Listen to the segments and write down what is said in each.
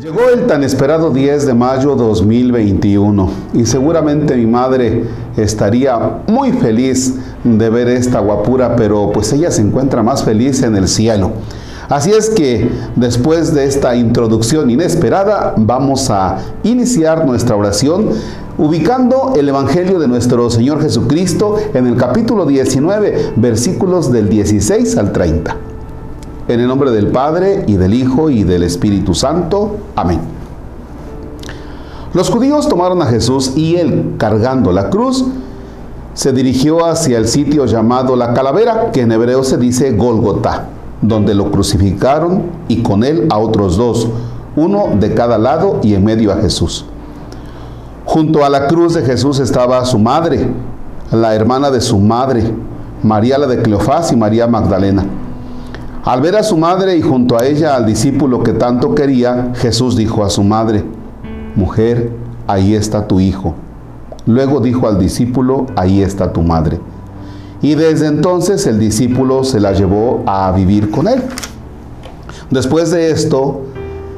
Llegó el tan esperado 10 de mayo 2021 y seguramente mi madre estaría muy feliz de ver esta guapura, pero pues ella se encuentra más feliz en el cielo. Así es que después de esta introducción inesperada vamos a iniciar nuestra oración ubicando el Evangelio de nuestro Señor Jesucristo en el capítulo 19, versículos del 16 al 30. En el nombre del Padre y del Hijo y del Espíritu Santo. Amén. Los judíos tomaron a Jesús y él, cargando la cruz, se dirigió hacia el sitio llamado la calavera, que en hebreo se dice Golgotá, donde lo crucificaron y con él a otros dos, uno de cada lado y en medio a Jesús. Junto a la cruz de Jesús estaba su madre, la hermana de su madre, María la de Cleofás y María Magdalena. Al ver a su madre y junto a ella al discípulo que tanto quería, Jesús dijo a su madre, Mujer, ahí está tu hijo. Luego dijo al discípulo, ahí está tu madre. Y desde entonces el discípulo se la llevó a vivir con él. Después de esto,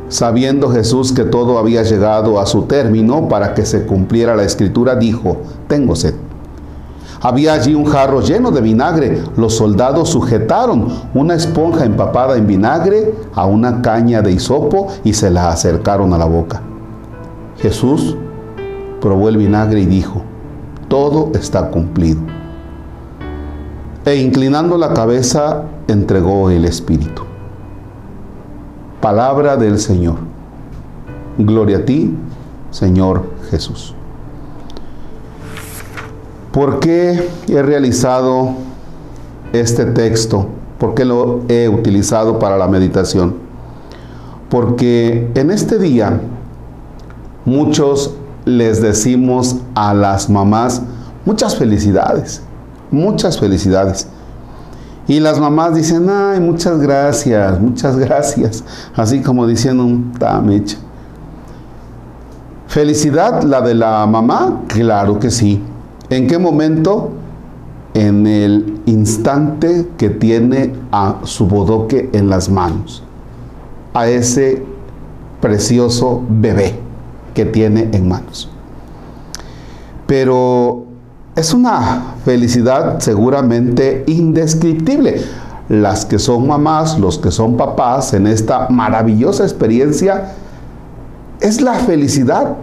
sabiendo Jesús que todo había llegado a su término para que se cumpliera la escritura, dijo, tengo sed. Había allí un jarro lleno de vinagre. Los soldados sujetaron una esponja empapada en vinagre a una caña de hisopo y se la acercaron a la boca. Jesús probó el vinagre y dijo, todo está cumplido. E inclinando la cabeza, entregó el Espíritu. Palabra del Señor. Gloria a ti, Señor Jesús. ¿Por qué he realizado este texto? ¿Por qué lo he utilizado para la meditación? Porque en este día muchos les decimos a las mamás muchas felicidades, muchas felicidades. Y las mamás dicen, ay, muchas gracias, muchas gracias. Así como diciendo un tamecha. ¿Felicidad la de la mamá? Claro que sí. ¿En qué momento? En el instante que tiene a su bodoque en las manos, a ese precioso bebé que tiene en manos. Pero es una felicidad seguramente indescriptible. Las que son mamás, los que son papás en esta maravillosa experiencia, es la felicidad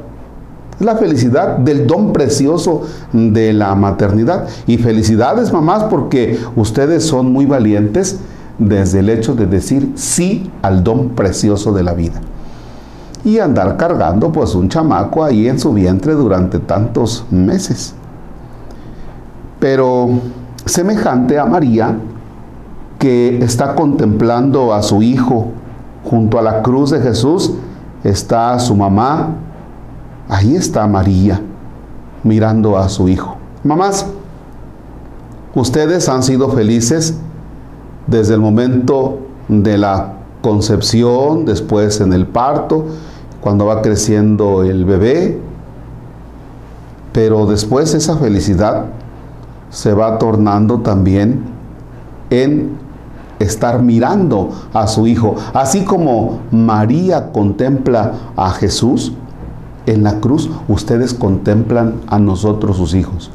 la felicidad del don precioso de la maternidad. Y felicidades, mamás, porque ustedes son muy valientes desde el hecho de decir sí al don precioso de la vida. Y andar cargando pues un chamaco ahí en su vientre durante tantos meses. Pero semejante a María, que está contemplando a su hijo junto a la cruz de Jesús, está su mamá, Ahí está María mirando a su hijo. Mamás, ustedes han sido felices desde el momento de la concepción, después en el parto, cuando va creciendo el bebé, pero después esa felicidad se va tornando también en estar mirando a su hijo. Así como María contempla a Jesús, en la cruz ustedes contemplan a nosotros sus hijos.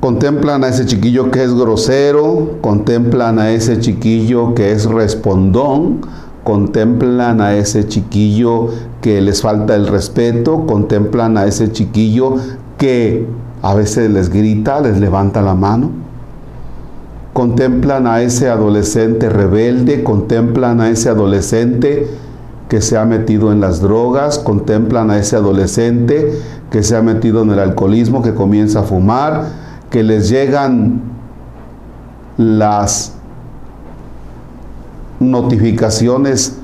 Contemplan a ese chiquillo que es grosero, contemplan a ese chiquillo que es respondón, contemplan a ese chiquillo que les falta el respeto, contemplan a ese chiquillo que a veces les grita, les levanta la mano. Contemplan a ese adolescente rebelde, contemplan a ese adolescente que se ha metido en las drogas, contemplan a ese adolescente que se ha metido en el alcoholismo, que comienza a fumar, que les llegan las notificaciones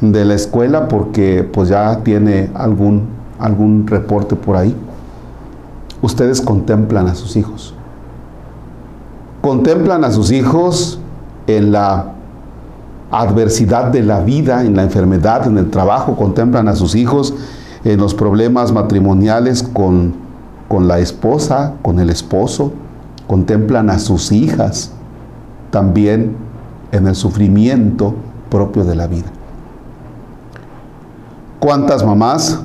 de la escuela porque pues ya tiene algún, algún reporte por ahí. Ustedes contemplan a sus hijos. Contemplan a sus hijos en la adversidad de la vida, en la enfermedad, en el trabajo, contemplan a sus hijos en los problemas matrimoniales con, con la esposa, con el esposo, contemplan a sus hijas también en el sufrimiento propio de la vida. ¿Cuántas mamás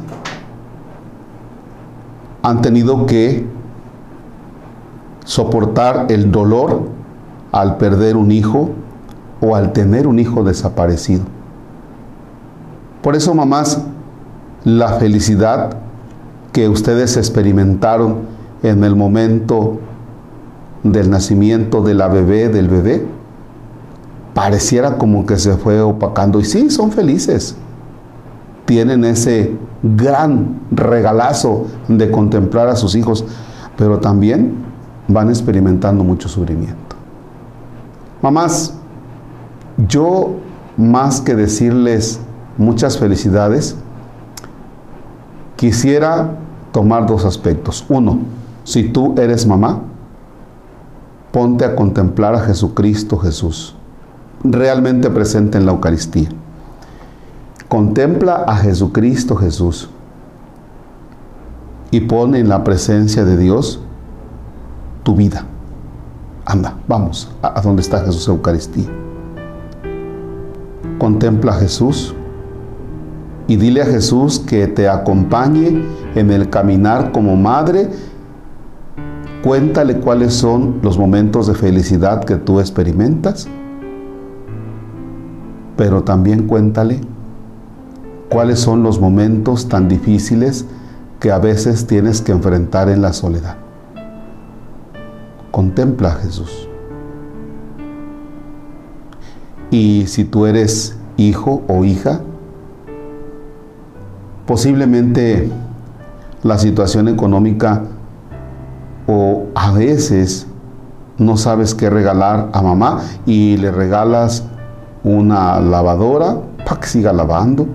han tenido que soportar el dolor al perder un hijo o al tener un hijo desaparecido? Por eso, mamás, la felicidad que ustedes experimentaron en el momento del nacimiento de la bebé, del bebé, pareciera como que se fue opacando. Y sí, son felices. Tienen ese gran regalazo de contemplar a sus hijos, pero también van experimentando mucho sufrimiento. Mamás, yo más que decirles muchas felicidades, quisiera tomar dos aspectos. Uno, si tú eres mamá, ponte a contemplar a Jesucristo Jesús, realmente presente en la Eucaristía. Contempla a Jesucristo Jesús y pone en la presencia de Dios tu vida. Anda, vamos a, donde está Jesús Eucaristía. Contempla a Jesús y dile a Jesús que te acompañe en el caminar como madre. Cuéntale cuáles son los momentos de felicidad que tú experimentas, pero también cuéntale cuáles son los momentos tan difíciles que a veces tienes que enfrentar en la soledad. Contempla a Jesús. Y si tú eres hijo o hija, posiblemente la situación económica o a veces no sabes qué regalar a mamá y le regalas una lavadora para que siga lavando,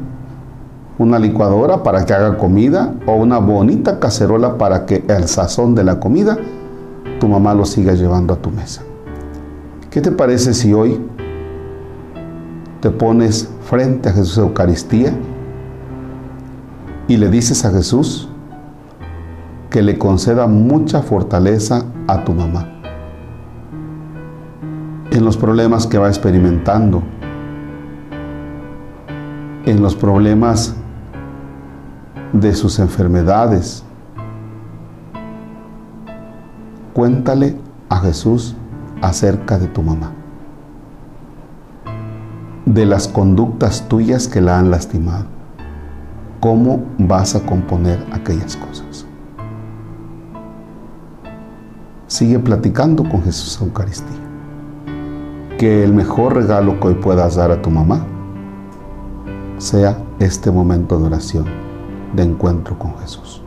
una licuadora para que haga comida o una bonita cacerola para que el sazón de la comida tu mamá lo siga llevando a tu mesa. ¿Qué te parece si hoy te pones frente a Jesús Eucaristía y le dices a Jesús que le conceda mucha fortaleza a tu mamá en los problemas que va experimentando, en los problemas de sus enfermedades. Cuéntale a Jesús acerca de tu mamá, de las conductas tuyas que la han lastimado ¿Cómo vas a componer aquellas cosas? Sigue platicando con Jesús Eucaristía. Que el mejor regalo que hoy puedas dar a tu mamá sea este momento de oración, de encuentro con Jesús.